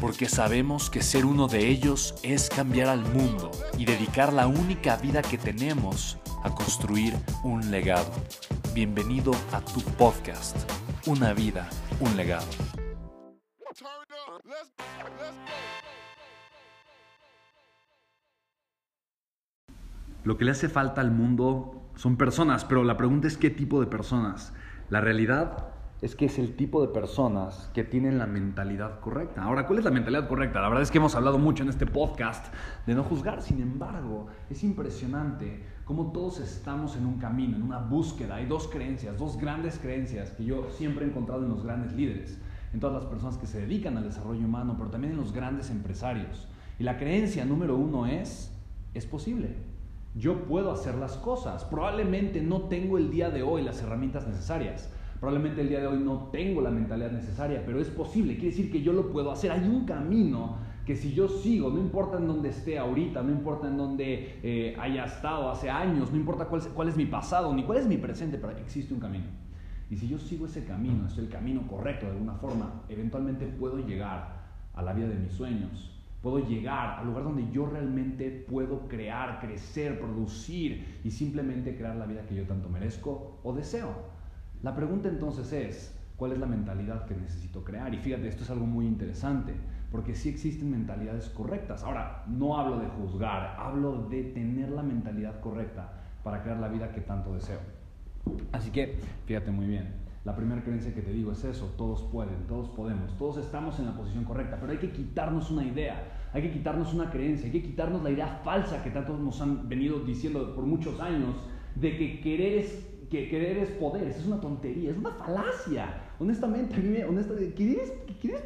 porque sabemos que ser uno de ellos es cambiar al mundo y dedicar la única vida que tenemos a construir un legado. Bienvenido a tu podcast, Una vida, un legado. Lo que le hace falta al mundo son personas, pero la pregunta es qué tipo de personas. La realidad es que es el tipo de personas que tienen la mentalidad correcta. Ahora, ¿cuál es la mentalidad correcta? La verdad es que hemos hablado mucho en este podcast de no juzgar, sin embargo, es impresionante cómo todos estamos en un camino, en una búsqueda. Hay dos creencias, dos grandes creencias que yo siempre he encontrado en los grandes líderes, en todas las personas que se dedican al desarrollo humano, pero también en los grandes empresarios. Y la creencia número uno es, es posible. Yo puedo hacer las cosas. Probablemente no tengo el día de hoy las herramientas necesarias Probablemente el día de hoy no tengo la mentalidad necesaria, pero es posible. Quiere decir que yo lo puedo hacer. Hay un camino que si yo sigo, no importa en dónde esté ahorita, no importa en dónde eh, haya estado hace años, no importa cuál cuál es mi pasado, ni cuál es mi presente, pero existe un camino. Y si yo sigo ese camino, es el camino correcto de alguna forma, eventualmente puedo llegar a la vida de mis sueños. Puedo llegar al lugar donde yo realmente puedo crear, crecer, producir y simplemente crear la vida que yo tanto merezco o deseo. La pregunta entonces es, ¿cuál es la mentalidad que necesito crear? Y fíjate, esto es algo muy interesante, porque sí existen mentalidades correctas. Ahora, no hablo de juzgar, hablo de tener la mentalidad correcta para crear la vida que tanto deseo. Así que, fíjate muy bien, la primera creencia que te digo es eso, todos pueden, todos podemos, todos estamos en la posición correcta, pero hay que quitarnos una idea, hay que quitarnos una creencia, hay que quitarnos la idea falsa que tantos nos han venido diciendo por muchos años de que querer que querer es poder, es una tontería, es una falacia. Honestamente, a mí me, honestamente, querer es,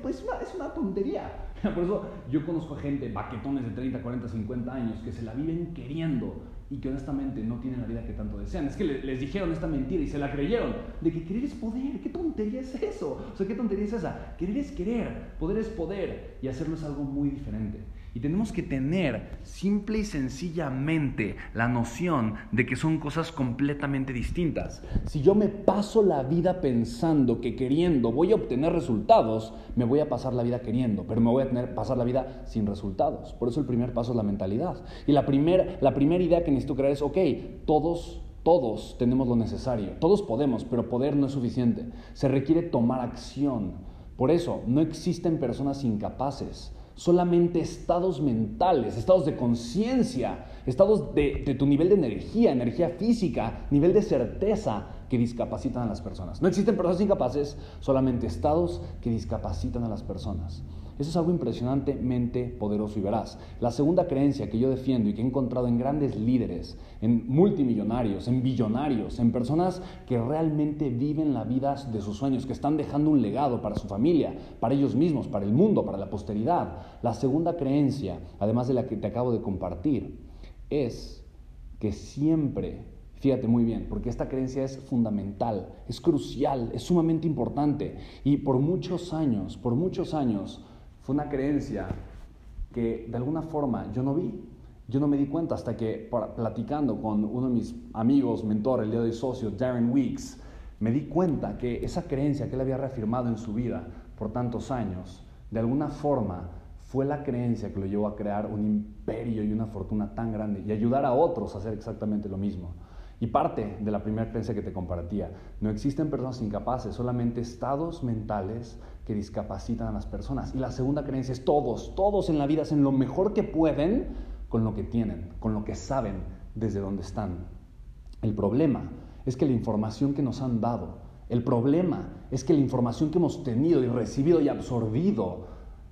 pues, es, una, es una tontería. Por eso yo conozco a gente, baquetones de 30, 40, 50 años, que se la viven queriendo y que honestamente no tienen la vida que tanto desean. Es que les dijeron esta mentira y se la creyeron, de que querer es poder. ¿Qué tontería es eso? O sea, ¿qué tontería es esa? Querer es querer, poder es poder y hacerlo es algo muy diferente. Y tenemos que tener simple y sencillamente la noción de que son cosas completamente distintas. Si yo me paso la vida pensando que queriendo voy a obtener resultados, me voy a pasar la vida queriendo, pero me voy a tener, pasar la vida sin resultados. Por eso el primer paso es la mentalidad. Y la primera la primera idea que necesito crear es, ok, todos todos tenemos lo necesario, todos podemos, pero poder no es suficiente. Se requiere tomar acción. Por eso, no existen personas incapaces solamente estados mentales, estados de conciencia, estados de, tu nivel de energía, energía física, nivel de certeza que discapacitan a las personas. No existen personas incapaces, solamente estados que discapacitan a las personas. Eso es algo impresionantemente poderoso y veraz. La segunda creencia que yo defiendo y que he encontrado en grandes líderes, en multimillonarios, en billonarios, en personas que realmente viven la vida de sus sueños, que están dejando un legado para su familia, para ellos mismos, para el mundo, para la posteridad. La segunda creencia, además de la que te acabo de compartir, es que siempre Fíjate muy bien, porque esta creencia es fundamental, es crucial, es sumamente importante. Y por muchos años, por muchos años, una creencia que de alguna forma yo no vi, yo no me di cuenta hasta que platicando con uno de mis amigos, mentor, el día de socio, Darren Weeks, me di cuenta que esa creencia que él había reafirmado en su vida por tantos años, de alguna forma fue la creencia que lo llevó a crear un imperio y una fortuna tan grande y ayudar a otros a hacer exactamente lo mismo. Y parte de la primera creencia que te compartía, no existen personas incapaces, solamente estados mentales que discapacitan a las personas. Y la segunda creencia es todos, todos en la vida hacen lo mejor que pueden con lo que tienen, con lo que saben desde donde están. El problema es que la información que nos han dado, el problema es que la información que hemos tenido y recibido y absorbido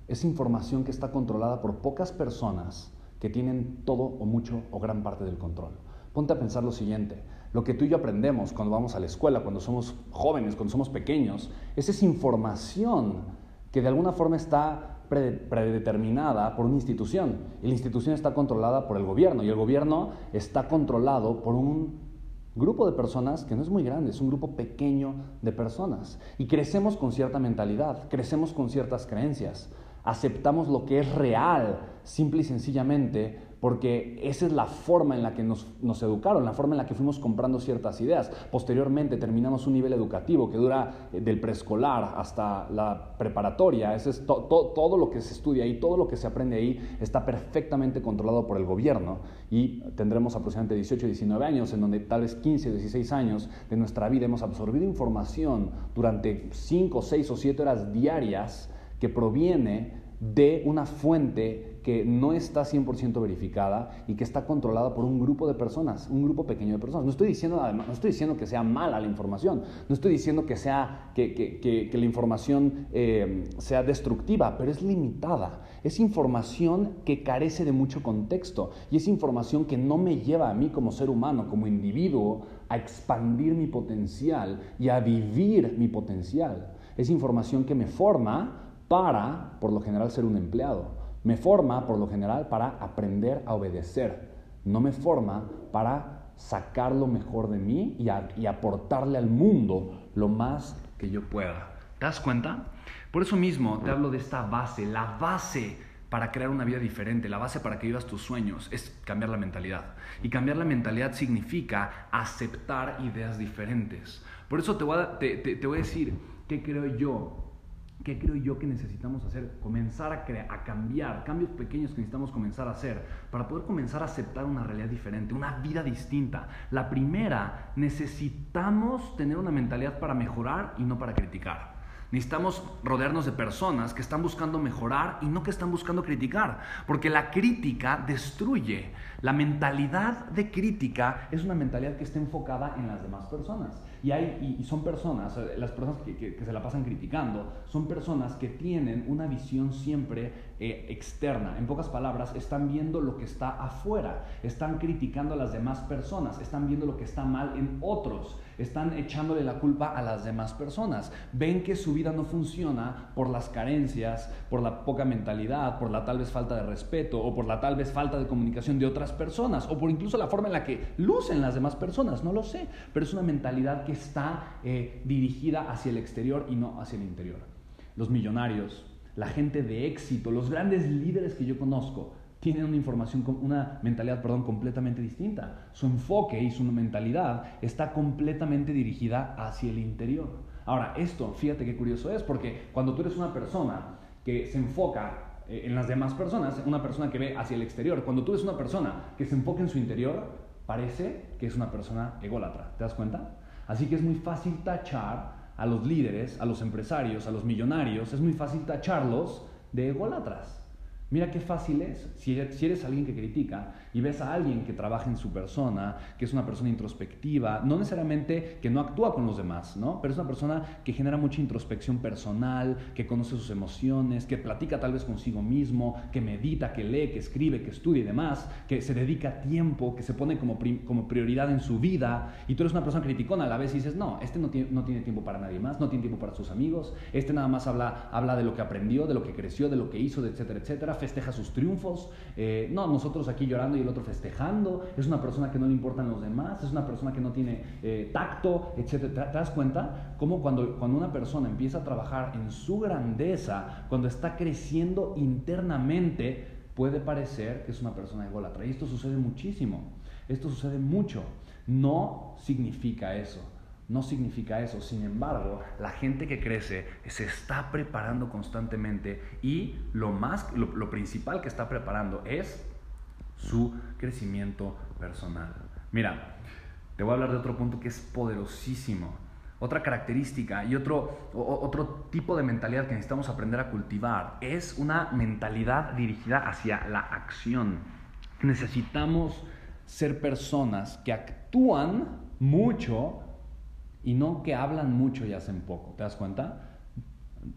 es información que está controlada por pocas personas que tienen todo o mucho o gran parte del control. Ponte a pensar lo siguiente, lo que tú y yo aprendemos cuando vamos a la escuela, cuando somos jóvenes, cuando somos pequeños, es esa información que de alguna forma está predeterminada por una institución. Y la institución está controlada por el gobierno y el gobierno está controlado por un grupo de personas que no es muy grande, es un grupo pequeño de personas. Y crecemos con cierta mentalidad, crecemos con ciertas creencias, aceptamos lo que es real, simple y sencillamente porque esa es la forma en la que nos, educaron, la forma en la que fuimos comprando ciertas ideas. Posteriormente terminamos un nivel educativo que dura eh, del preescolar hasta la preparatoria. Ese es todo lo que se estudia ahí, todo lo que se aprende ahí está perfectamente controlado por el gobierno y tendremos aproximadamente 18, 19 años en donde tal vez 15, 16 años de nuestra vida hemos absorbido información durante 5, 6 o 7 horas diarias que proviene de una fuente que no está 100% verificada y que está controlada por un grupo de personas, un grupo pequeño de personas. No estoy diciendo, no estoy diciendo que sea mala la información, no estoy diciendo que, sea, que, la información eh, sea destructiva, pero es limitada. Es información que carece de mucho contexto y es información que no me lleva a mí como ser humano, como individuo, a expandir mi potencial y a vivir mi potencial. Es información que me forma para, por lo general, ser un empleado. Me forma, por lo general, para aprender a obedecer. No me forma para sacar lo mejor de mí y, aportarle al mundo lo más que yo pueda. ¿Te das cuenta? Por eso mismo te hablo de esta base, la base para crear una vida diferente, la base para que vivas tus sueños es cambiar la mentalidad. Y cambiar la mentalidad significa aceptar ideas diferentes. Por eso te voy a, te voy a decir qué creo yo ¿Qué creo yo que necesitamos hacer? Comenzar a, a cambiar, cambios pequeños que necesitamos comenzar a hacer para poder comenzar a aceptar una realidad diferente, una vida distinta. La primera, necesitamos tener una mentalidad para mejorar y no para criticar. Necesitamos rodearnos de personas que están buscando mejorar y no que están buscando criticar, porque la crítica destruye. La mentalidad de crítica es una mentalidad que está enfocada en las demás personas. Y, hay, y, son personas, eh, las personas que, se la pasan criticando, son personas que tienen una visión siempre eh, externa. En pocas palabras, están viendo lo que está afuera, están criticando a las demás personas, están viendo lo que está mal en otros, están echándole la culpa a las demás personas. Ven que su vida no funciona por las carencias, por la poca mentalidad, por la tal vez falta de respeto o por la tal vez falta de comunicación de otras personas o por incluso la forma en la que lucen las demás personas, no lo sé, pero es una mentalidad que está eh, dirigida hacia el exterior y no hacia el interior. Los millonarios, la gente de éxito, los grandes líderes que yo conozco, tienen una información, una mentalidad, perdón, completamente distinta. Su enfoque y su mentalidad está completamente dirigida hacia el interior. Ahora, esto, fíjate qué curioso es, porque cuando tú eres una persona que se enfoca eh, en las demás personas, una persona que ve hacia el exterior, cuando tú eres una persona que se enfoca en su interior, parece que es una persona ególatra. ¿Te das cuenta? Así que es muy fácil tachar a los líderes, a los empresarios, a los millonarios, es muy fácil tacharlos de ególatras. Mira qué fácil es. Si eres alguien que critica y ves a alguien que trabaja en su persona, que es una persona introspectiva, no necesariamente que no actúa con los demás, ¿no? Pero es una persona que genera mucha introspección personal, que conoce sus emociones, que platica tal vez consigo mismo, que medita, que lee, que escribe, que estudia y demás, que se dedica tiempo, que se pone como, como prioridad en su vida. Y tú eres una persona criticona a la vez y dices, no, este no tiene, no tiene tiempo para nadie más, no tiene tiempo para sus amigos, este nada más habla, habla de lo que aprendió, de lo que creció, de lo que hizo, de etcétera, etcétera festeja sus triunfos. Eh, no, nosotros aquí llorando y el otro festejando. Es una persona que no le importan los demás, es una persona que no tiene eh, tacto, etc. ¿Te, das cuenta? Cómo cuando, cuando una persona empieza a trabajar en su grandeza, cuando está creciendo internamente, puede parecer que es una persona ególatra. Y esto sucede muchísimo. Esto sucede mucho. No significa eso no significa eso. Sin embargo, la gente que crece se está preparando constantemente y lo más, lo, principal que está preparando es su crecimiento personal. Mira, te voy a hablar de otro punto que es poderosísimo. Otra característica y otro, otro tipo de mentalidad que necesitamos aprender a cultivar es una mentalidad dirigida hacia la acción. Necesitamos ser personas que actúan mucho y no que hablan mucho y hacen poco. ¿Te das cuenta?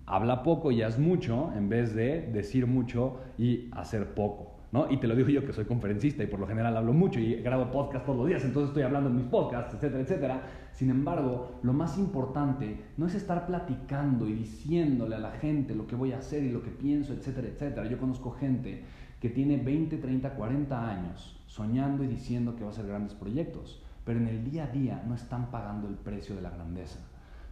Habla poco y haz mucho en vez de decir mucho y hacer poco. ¿no? Y te lo digo yo que soy conferencista y por lo general hablo mucho y grabo podcast todos los días, entonces estoy hablando en mis podcasts, etcétera, etcétera. Sin embargo, lo más importante no es estar platicando y diciéndole a la gente lo que voy a hacer y lo que pienso, etcétera, etcétera. Yo conozco gente que tiene 20, 30, 40 años soñando y diciendo que va a hacer grandes proyectos, pero en el día a día no están pagando el precio de la grandeza.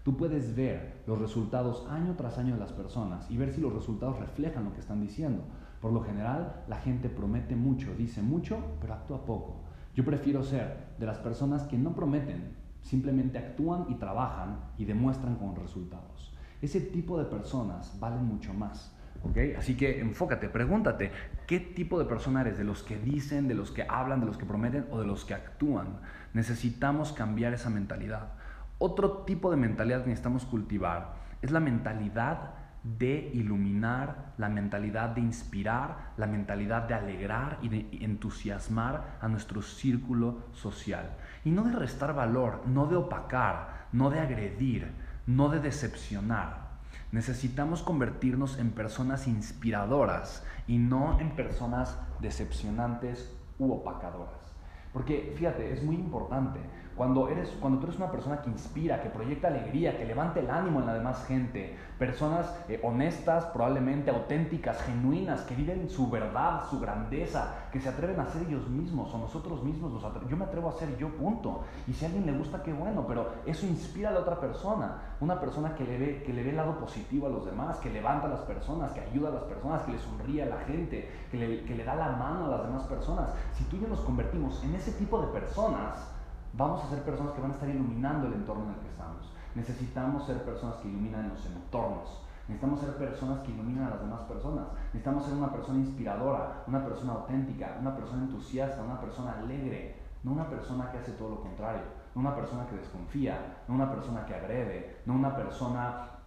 Tú puedes ver los resultados año tras año de las personas y ver si los resultados reflejan lo que están diciendo. Por lo general, la gente promete mucho, dice mucho, pero actúa poco. Yo prefiero ser de las personas que no prometen, simplemente actúan y trabajan y demuestran con resultados. Ese tipo de personas valen mucho más. ¿okay? Así que enfócate, pregúntate, ¿qué tipo de persona eres? ¿De los que dicen, de los que hablan, de los que prometen o de los que actúan? Necesitamos cambiar esa mentalidad. Otro tipo de mentalidad que necesitamos cultivar es la mentalidad de iluminar, la mentalidad de inspirar, la mentalidad de alegrar y de entusiasmar a nuestro círculo social. Y no de restar valor, no de opacar, no de agredir, no de decepcionar. Necesitamos convertirnos en personas inspiradoras y no en personas decepcionantes u opacadoras. Porque fíjate, es muy importante. Cuando, eres, cuando tú eres una persona que inspira, que proyecta alegría, que levante el ánimo en la demás gente, personas eh, honestas, probablemente auténticas, genuinas, que viven su verdad, su grandeza, que se atreven a ser ellos mismos o nosotros mismos, yo me atrevo a ser yo, punto. Y si a alguien le gusta, qué bueno, pero eso inspira a la otra persona. Una persona que le ve, que le ve el lado positivo a los demás, que levanta a las personas, que ayuda a las personas, que le sonríe a la gente, que le, que le da la mano a las demás personas. Si tú y yo nos convertimos en ese tipo de personas, vamos a ser personas que van a estar iluminando el entorno en el que estamos. Necesitamos ser personas que iluminan los entornos. Necesitamos ser personas que iluminan a las demás personas. Necesitamos ser una persona inspiradora, una persona auténtica, una persona entusiasta, una persona alegre, no una persona que hace todo lo contrario, no una persona que desconfía, no una persona que agrede, no una persona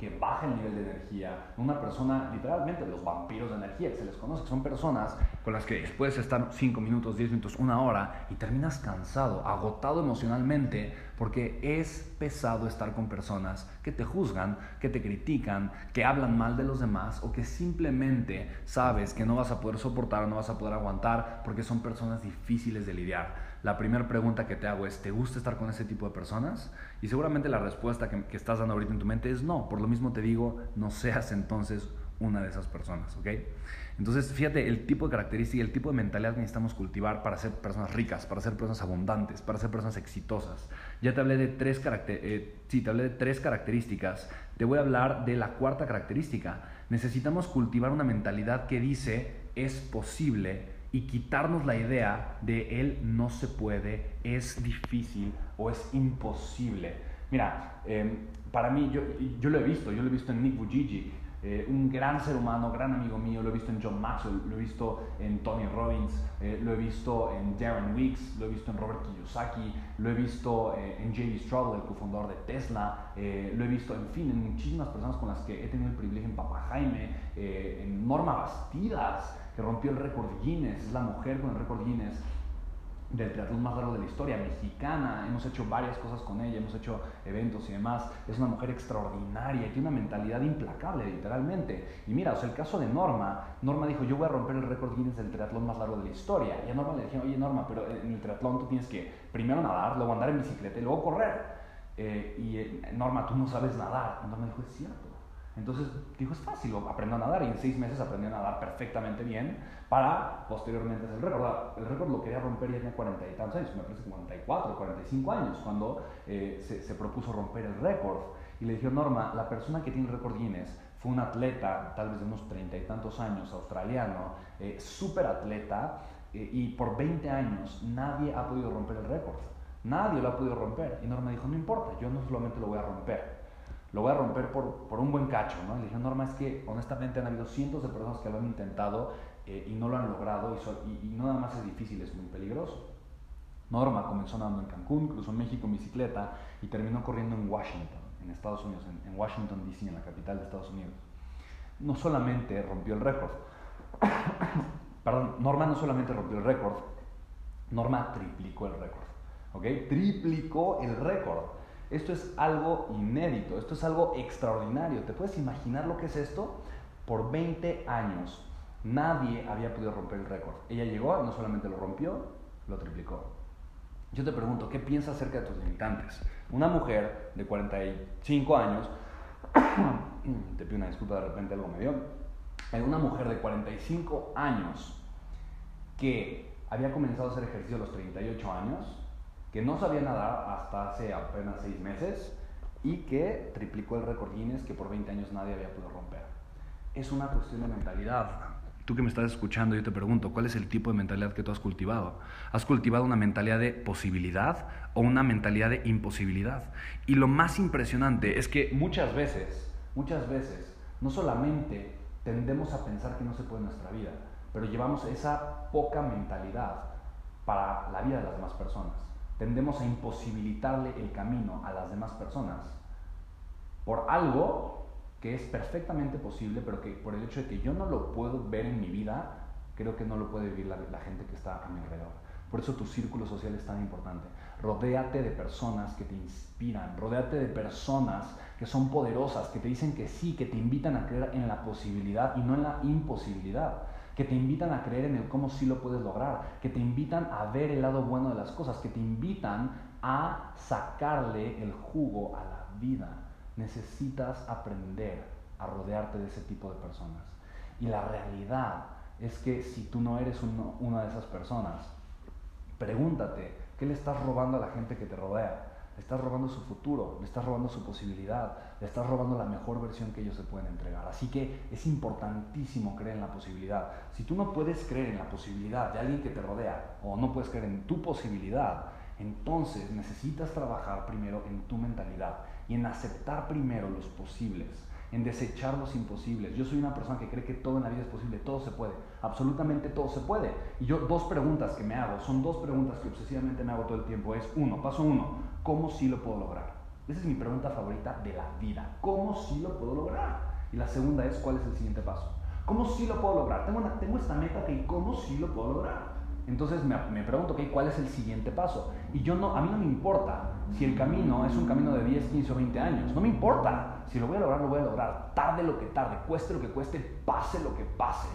que baja el nivel de energía, una persona, literalmente los vampiros de energía que se les conoce, son personas con las que después estar 5 minutos, 10 minutos, una hora y terminas cansado, agotado emocionalmente, porque es pesado estar con personas que te juzgan, que te critican, que hablan mal de los demás o que simplemente sabes que no vas a poder soportar, no vas a poder aguantar, porque son personas difíciles de lidiar la primera pregunta que te hago es, ¿te gusta estar con ese tipo de personas? Y seguramente la respuesta que, estás dando ahorita en tu mente es no. Por lo mismo te digo, no seas entonces una de esas personas, ¿ok? Entonces, fíjate el tipo de característica el tipo de mentalidad que necesitamos cultivar para ser personas ricas, para ser personas abundantes, para ser personas exitosas. Ya te hablé de tres, eh, sí, te hablé de tres características. Te voy a hablar de la cuarta característica. Necesitamos cultivar una mentalidad que dice, es posible y quitarnos la idea de él no se puede, es difícil o es imposible. Mira, em, para mí, yo, yo, lo he visto, yo lo he visto en Nick Vujicic, eh, un gran ser humano, gran amigo mío, lo he visto en John Maxwell, lo he visto en Tony Robbins, eh, lo he visto en Darren Weeks, lo he visto en Robert Kiyosaki, lo he visto eh, en J.D. Stroll, el cofundador de Tesla, lo he visto, en fin, en muchísimas personas con las que he tenido el privilegio, en Papa Jaime, en Norma Bastidas, rompió el récord Guinness, es la mujer con el récord Guinness del triatlón más largo de la historia, mexicana, hemos hecho varias cosas con ella, hemos hecho eventos y demás, es una mujer extraordinaria tiene una mentalidad implacable, literalmente. Y mira, o sea, el caso de Norma, Norma dijo, yo voy a romper el récord Guinness del triatlón más largo de la historia. Y a Norma le dijeron, oye Norma, pero en el triatlón tú tienes que primero nadar, luego andar en bicicleta y luego correr. Eh, y eh, Norma, tú no sabes nadar. Norma dijo, es cierto. Entonces dijo, es fácil, aprendo a nadar y en seis meses aprendí a nadar perfectamente bien para posteriormente hacer el récord. El récord lo quería romper ya tenía cuarenta y tantos años, me parece 44, 45 años, cuando eh, se, propuso romper el récord. Y le dijo, Norma, la persona que tiene el récord Guinness fue un atleta, tal vez de unos treinta y tantos años, australiano, eh, súper atleta, eh, y por 20 años nadie ha podido romper el récord. Nadie lo ha podido romper. Y Norma dijo, no importa, yo no solamente lo voy a romper, lo voy a romper por, por un buen cacho, ¿no? le dije, Norma, es que honestamente han habido cientos de personas que lo han intentado eh, y no lo han logrado y, y, no nada más es difícil, es muy peligroso. Norma comenzó nadando en Cancún, cruzó México en bicicleta y terminó corriendo en Washington, en Estados Unidos, en, en Washington, D.C., en la capital de Estados Unidos. No solamente rompió el récord, perdón, Norma no solamente rompió el récord, Norma triplicó el récord. ¿Ok? Triplicó el récord. Esto es algo inédito, esto es algo extraordinario. ¿Te puedes imaginar lo que es esto? Por 20 años nadie había podido romper el récord. Ella llegó, no solamente lo rompió, lo triplicó. Yo te pregunto, ¿qué piensas acerca de tus limitantes? Una mujer de 45 años, te pido una disculpa, de repente algo me dio, una mujer de 45 años que había comenzado a hacer ejercicio a los 38 años, que no sabía nadar hasta hace apenas 6 meses y que triplicó el récord Guinness que por 20 años nadie había podido romper. Es una cuestión de mentalidad. Tú que me estás escuchando, yo te pregunto, ¿cuál es el tipo de mentalidad que tú has cultivado? ¿Has cultivado una mentalidad de posibilidad o una mentalidad de imposibilidad? Y lo más impresionante es que muchas veces, muchas veces, no solamente tendemos a pensar que no se puede en nuestra vida, pero llevamos esa poca mentalidad para la vida de las demás personas. Tendemos a imposibilitarle el camino a las demás personas por algo que es perfectamente posible, pero que por el hecho de que yo no lo puedo ver en mi vida, creo que no lo puede vivir la, gente que está a mi alrededor. Por eso tu círculo social es tan importante. Rodéate de personas que te inspiran, rodéate de personas que son poderosas, que te dicen que sí, que te invitan a creer en la posibilidad y no en la imposibilidad, que te invitan a creer en el cómo sí lo puedes lograr, que te invitan a ver el lado bueno de las cosas, que te invitan a sacarle el jugo a la vida. Necesitas aprender a rodearte de ese tipo de personas. Y la realidad es que si tú no eres una de esas personas, pregúntate, ¿qué le estás robando a la gente que te rodea? Le estás robando su futuro, le estás robando su posibilidad, le estás robando la mejor versión que ellos se pueden entregar. Así que es importantísimo creer en la posibilidad. Si tú no puedes creer en la posibilidad de alguien que te rodea o no puedes creer en tu posibilidad, entonces necesitas trabajar primero en tu mentalidad y en aceptar primero los posibles en desechar los imposibles. Yo soy una persona que cree que todo en la vida es posible, todo se puede, absolutamente todo se puede. Y yo dos preguntas que me hago, son dos preguntas que obsesivamente me hago todo el tiempo. Es uno, paso uno, ¿cómo sí lo puedo lograr? Esa es mi pregunta favorita de la vida, ¿cómo sí lo puedo lograr? Y la segunda es, ¿cuál es el siguiente paso? ¿Cómo sí lo puedo lograr? Tengo, esta meta que, ¿cómo sí lo puedo lograr? Entonces me, me pregunto, okay, ¿cuál es el siguiente paso? Y yo no, a mí no me importa si el camino es un camino de 10, 15 o 20 años. No me importa. Si lo voy a lograr, lo voy a lograr. Tarde lo que tarde, cueste lo que cueste, pase lo que pase.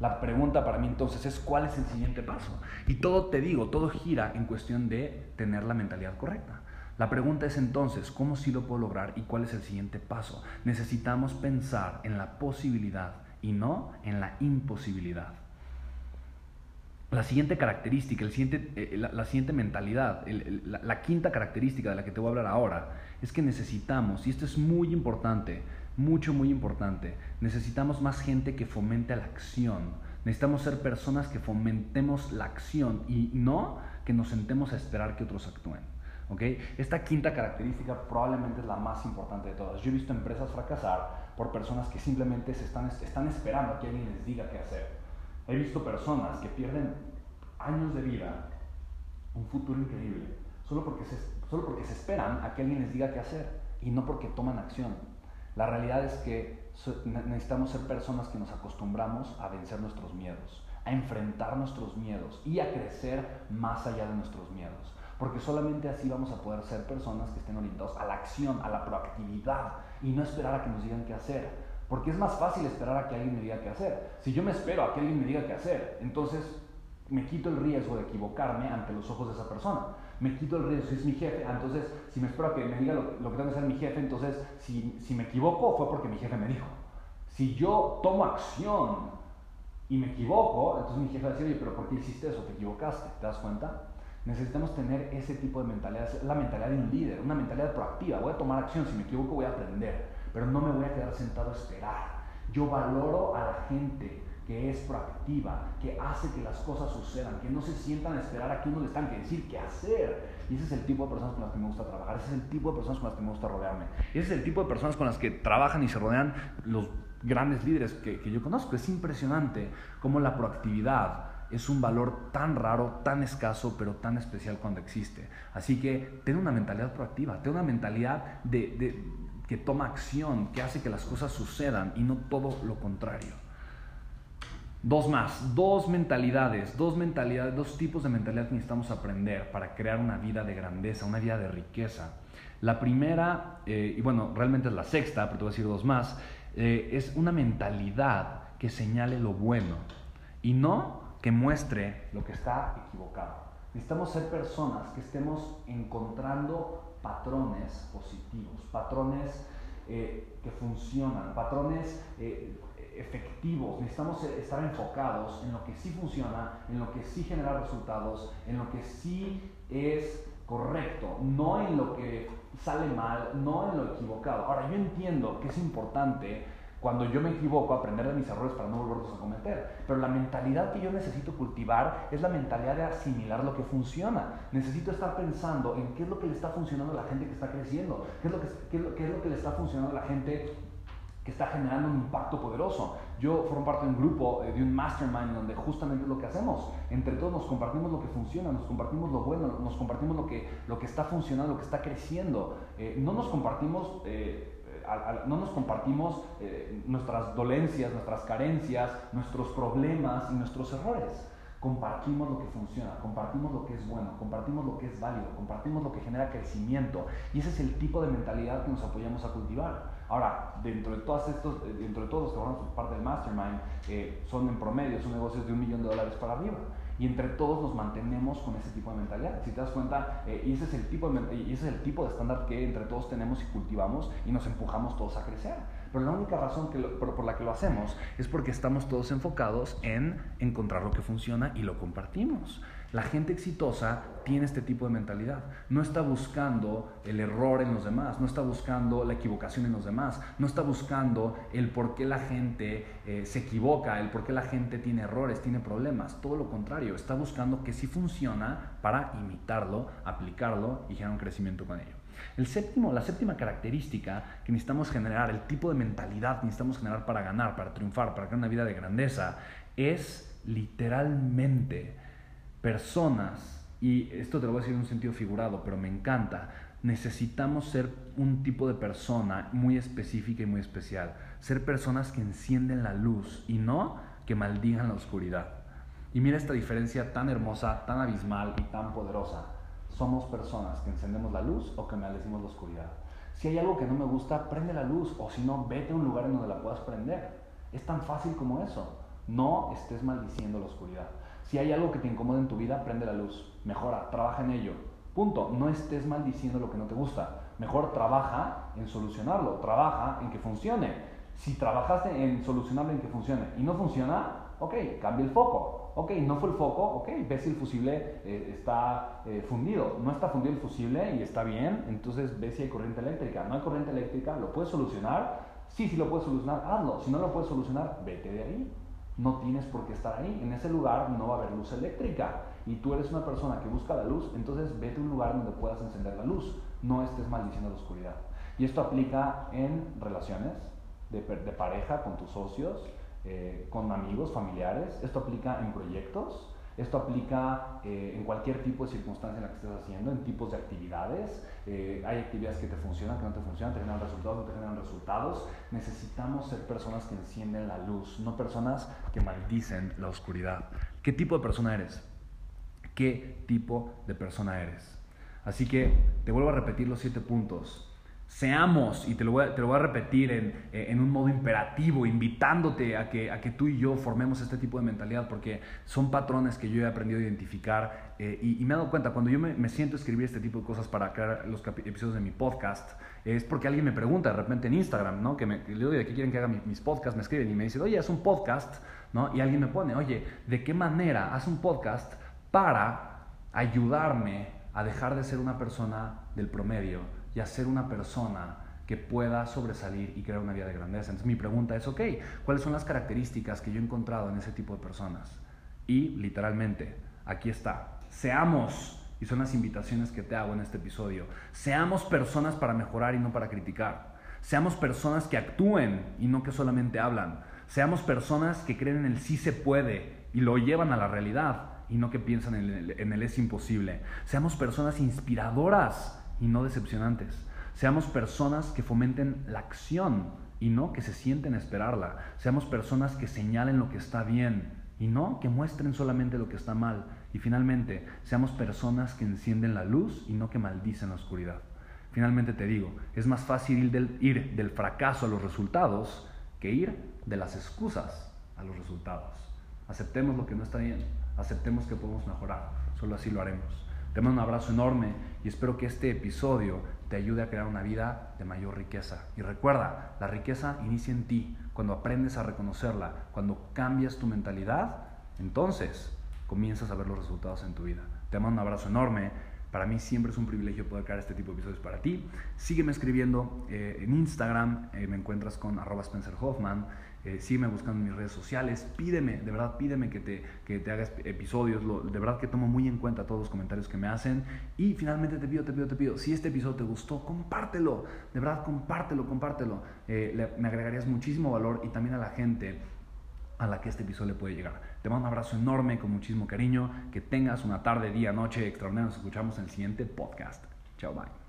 La pregunta para mí entonces es cuál es el siguiente paso. Y todo te digo, todo gira en cuestión de tener la mentalidad correcta. La pregunta es entonces, ¿cómo sí lo puedo lograr y cuál es el siguiente paso? Necesitamos pensar en la posibilidad y no en la imposibilidad. La siguiente característica, eh, la, siguiente mentalidad, la, quinta característica de la que te voy a hablar ahora, es que necesitamos, y esto es muy importante, mucho, muy importante, necesitamos más gente que fomente la acción. Necesitamos ser personas que fomentemos la acción y no que nos sentemos a esperar que otros actúen. ¿okay? Esta quinta característica probablemente es la más importante de todas. Yo he visto empresas fracasar por personas que simplemente se están, están esperando que alguien les diga qué hacer. He visto personas que pierden años de vida, un futuro increíble, solo porque, se, solo porque se esperan a que alguien les diga qué hacer y no porque toman acción. La realidad es que necesitamos ser personas que nos acostumbramos a vencer nuestros miedos, a enfrentar nuestros miedos y a crecer más allá de nuestros miedos. Porque solamente así vamos a poder ser personas que estén orientados a la acción, a la proactividad y no esperar a que nos digan qué hacer. Porque es más fácil esperar a que alguien me diga qué hacer. Si yo me espero a que alguien me diga qué hacer, entonces me quito el riesgo de equivocarme ante los ojos de esa persona. Me quito el riesgo, si es mi jefe, ah, entonces si me espero a que me diga lo, que tengo que hacer mi jefe, entonces si, si me equivoco fue porque mi jefe me dijo. Si yo tomo acción y me equivoco, entonces mi jefe va a decir, oye, pero ¿por qué hiciste eso? ¿Te equivocaste? ¿Te das cuenta? Necesitamos tener ese tipo de mentalidad, la mentalidad de un líder, una mentalidad proactiva. Voy a tomar acción, si me equivoco voy a aprender pero no me voy a quedar sentado a esperar. Yo valoro a la gente que es proactiva, que hace que las cosas sucedan, que no se sientan a esperar a que uno les tenga que decir qué hacer. Y ese es el tipo de personas con las que me gusta trabajar, ese es el tipo de personas con las que me gusta rodearme. Ese es el tipo de personas con las que trabajan y se rodean los grandes líderes que, que yo conozco. Es impresionante cómo la proactividad es un valor tan raro, tan escaso, pero tan especial cuando existe. Así que ten una mentalidad proactiva, ten una mentalidad de, de que toma acción, que hace que las cosas sucedan y no todo lo contrario. Dos más, dos mentalidades, dos mentalidades, dos tipos de mentalidad que necesitamos aprender para crear una vida de grandeza, una vida de riqueza. La primera, eh, y bueno, realmente es la sexta, pero te voy a decir dos más, eh, es una mentalidad que señale lo bueno y no que muestre lo que está equivocado. Necesitamos ser personas que estemos encontrando patrones positivos, patrones eh, que funcionan, patrones efectivos. Necesitamos estar enfocados en lo que sí funciona, en lo que sí genera resultados, en lo que sí es correcto, no en lo que sale mal, no en lo equivocado. Ahora, yo entiendo que es importante cuando yo me equivoco aprender de mis errores para no volverlos a cometer, pero la mentalidad que yo necesito cultivar es la mentalidad de asimilar lo que funciona. Necesito estar pensando en qué es lo que le está funcionando a la gente que está creciendo, qué es lo que, qué es lo que le está funcionando a la gente que está generando un impacto poderoso. Yo formo parte de un grupo, eh, de un mastermind, donde justamente es lo que hacemos. Entre todos nos compartimos lo que funciona, nos compartimos lo bueno, nos compartimos lo que, lo que está funcionando, lo que está creciendo. Eh, no nos compartimos... Eh, no nos compartimos nuestras dolencias, nuestras carencias, nuestros problemas y nuestros errores compartimos lo que funciona, compartimos lo que es bueno, compartimos lo que es válido, compartimos lo que genera crecimiento. Y ese es el tipo de mentalidad que nos apoyamos a cultivar. Ahora, dentro de, todos estos, eh, dentro de todos los que forman parte del mastermind, eh, son en promedio, son negocios de un millón de dólares para arriba. Y entre todos nos mantenemos con ese tipo de mentalidad. Si te das cuenta, eh, y, ese es el tipo de, y ese es el tipo de estándar que entre todos tenemos y cultivamos y nos empujamos todos a crecer. Pero la única razón por, la que lo hacemos es porque estamos todos enfocados en encontrar lo que funciona y lo compartimos. La gente exitosa tiene este tipo de mentalidad. No está buscando el error en los demás, no está buscando la equivocación en los demás, no está buscando el por qué la gente eh, se equivoca, el por qué la gente tiene errores, tiene problemas. Todo lo contrario, está buscando que sí funciona para imitarlo, aplicarlo y generar un crecimiento con ello. El séptimo, la séptima característica que necesitamos generar, el tipo de mentalidad que necesitamos generar para ganar, para triunfar, para crear una vida de grandeza, es literalmente personas, y esto te lo voy a decir en un sentido figurado, pero me encanta, necesitamos ser un tipo de persona muy específica y muy especial. Ser personas que encienden la luz y no que maldigan la oscuridad. Y mira esta diferencia tan hermosa, tan abismal y tan poderosa. Somos personas que encendemos la luz o que maldecimos la oscuridad. Si hay algo que no me gusta, prende la luz o si no, vete a un lugar en donde la puedas prender. Es tan fácil como eso. No estés maldiciendo la oscuridad. Si hay algo que te incomoda en tu vida, prende la luz, mejora, trabaja en ello. Punto. No estés maldiciendo lo que no te gusta. Mejor trabaja en solucionarlo, trabaja en que funcione. Si trabajaste en solucionarlo en que funcione y no funciona, ok, cambia el foco. Ok, no fue el foco, ok, ves si el fusible eh, está eh, fundido. No está fundido el fusible y está bien, entonces ves si hay corriente eléctrica. No hay corriente eléctrica, ¿lo puedes solucionar? Sí, sí lo puedes solucionar, hazlo. Si no lo puedes solucionar, vete de ahí no tienes por qué estar ahí. En ese lugar no va a haber luz eléctrica y tú eres una persona que busca la luz, entonces vete a un lugar donde puedas encender la luz. No estés maldiciendo la oscuridad. Y esto aplica en relaciones de, pareja, con tus socios, eh, con amigos, familiares. Esto aplica en proyectos. Esto aplica eh, en cualquier tipo de circunstancia en la que estés haciendo, en tipos de actividades. Hay actividades que te funcionan, que no te funcionan, te generan resultados, no te generan resultados. Necesitamos ser personas que encienden la luz, no personas que maldicen la oscuridad. ¿Qué tipo de persona eres? ¿Qué tipo de persona eres? Así que te vuelvo a repetir los siete puntos. Seamos, y te lo voy a, te lo voy a repetir en, eh, en, un modo imperativo, invitándote a que, a que tú y yo formemos este tipo de mentalidad, porque son patrones que yo he aprendido a identificar eh, y, me he dado cuenta, cuando yo me, me, siento escribir este tipo de cosas para crear los episodios de mi podcast, es porque alguien me pregunta de repente en Instagram, ¿no? Que me, le digo, ¿de qué quieren que haga mis podcasts? Me escriben y me dicen, oye, haz un podcast, ¿no? Y alguien me pone, oye, ¿de qué manera haz un podcast para ayudarme a dejar de ser una persona del promedio y a ser una persona que pueda sobresalir y crear una vida de grandeza. Entonces mi pregunta es, ok, ¿cuáles son las características que yo he encontrado en ese tipo de personas? Y literalmente, aquí está, seamos, y son las invitaciones que te hago en este episodio, seamos personas para mejorar y no para criticar. Seamos personas que actúen y no que solamente hablan. Seamos personas que creen en el sí se puede y lo llevan a la realidad y no que piensan en el, en el es imposible. Seamos personas inspiradoras y no decepcionantes. Seamos personas que fomenten la acción y no que se sienten a esperarla. Seamos personas que señalen lo que está bien y no que muestren solamente lo que está mal. Y finalmente, seamos personas que encienden la luz y no que maldicen la oscuridad. Finalmente te digo, es más fácil ir del, ir del fracaso a los resultados que ir de las excusas a los resultados. Aceptemos lo que no está bien, aceptemos que podemos mejorar, solo así lo haremos. Te mando un abrazo enorme y espero que este episodio te ayude a crear una vida de mayor riqueza. Y recuerda, la riqueza inicia en ti. Cuando aprendes a reconocerla, cuando cambias tu mentalidad, entonces comienzas a ver los resultados en tu vida. Te mando un abrazo enorme. Para mí siempre es un privilegio poder crear este tipo de episodios para ti. Sígueme escribiendo eh, en Instagram, eh, me encuentras con arroba Spencer Hoffman. Eh, sígueme buscando en mis redes sociales, pídeme, de verdad pídeme que te, que te hagas episodios, de verdad que tomo muy en cuenta todos los comentarios que me hacen y finalmente te pido, te pido, te pido, si este episodio te gustó, compártelo, de verdad compártelo, compártelo, eh, me agregarías muchísimo valor y también a la gente a la que este episodio le puede llegar. Te mando un abrazo enorme con muchísimo cariño, que tengas una tarde, día, noche extraordinaria, nos escuchamos en el siguiente podcast. Chao, bye.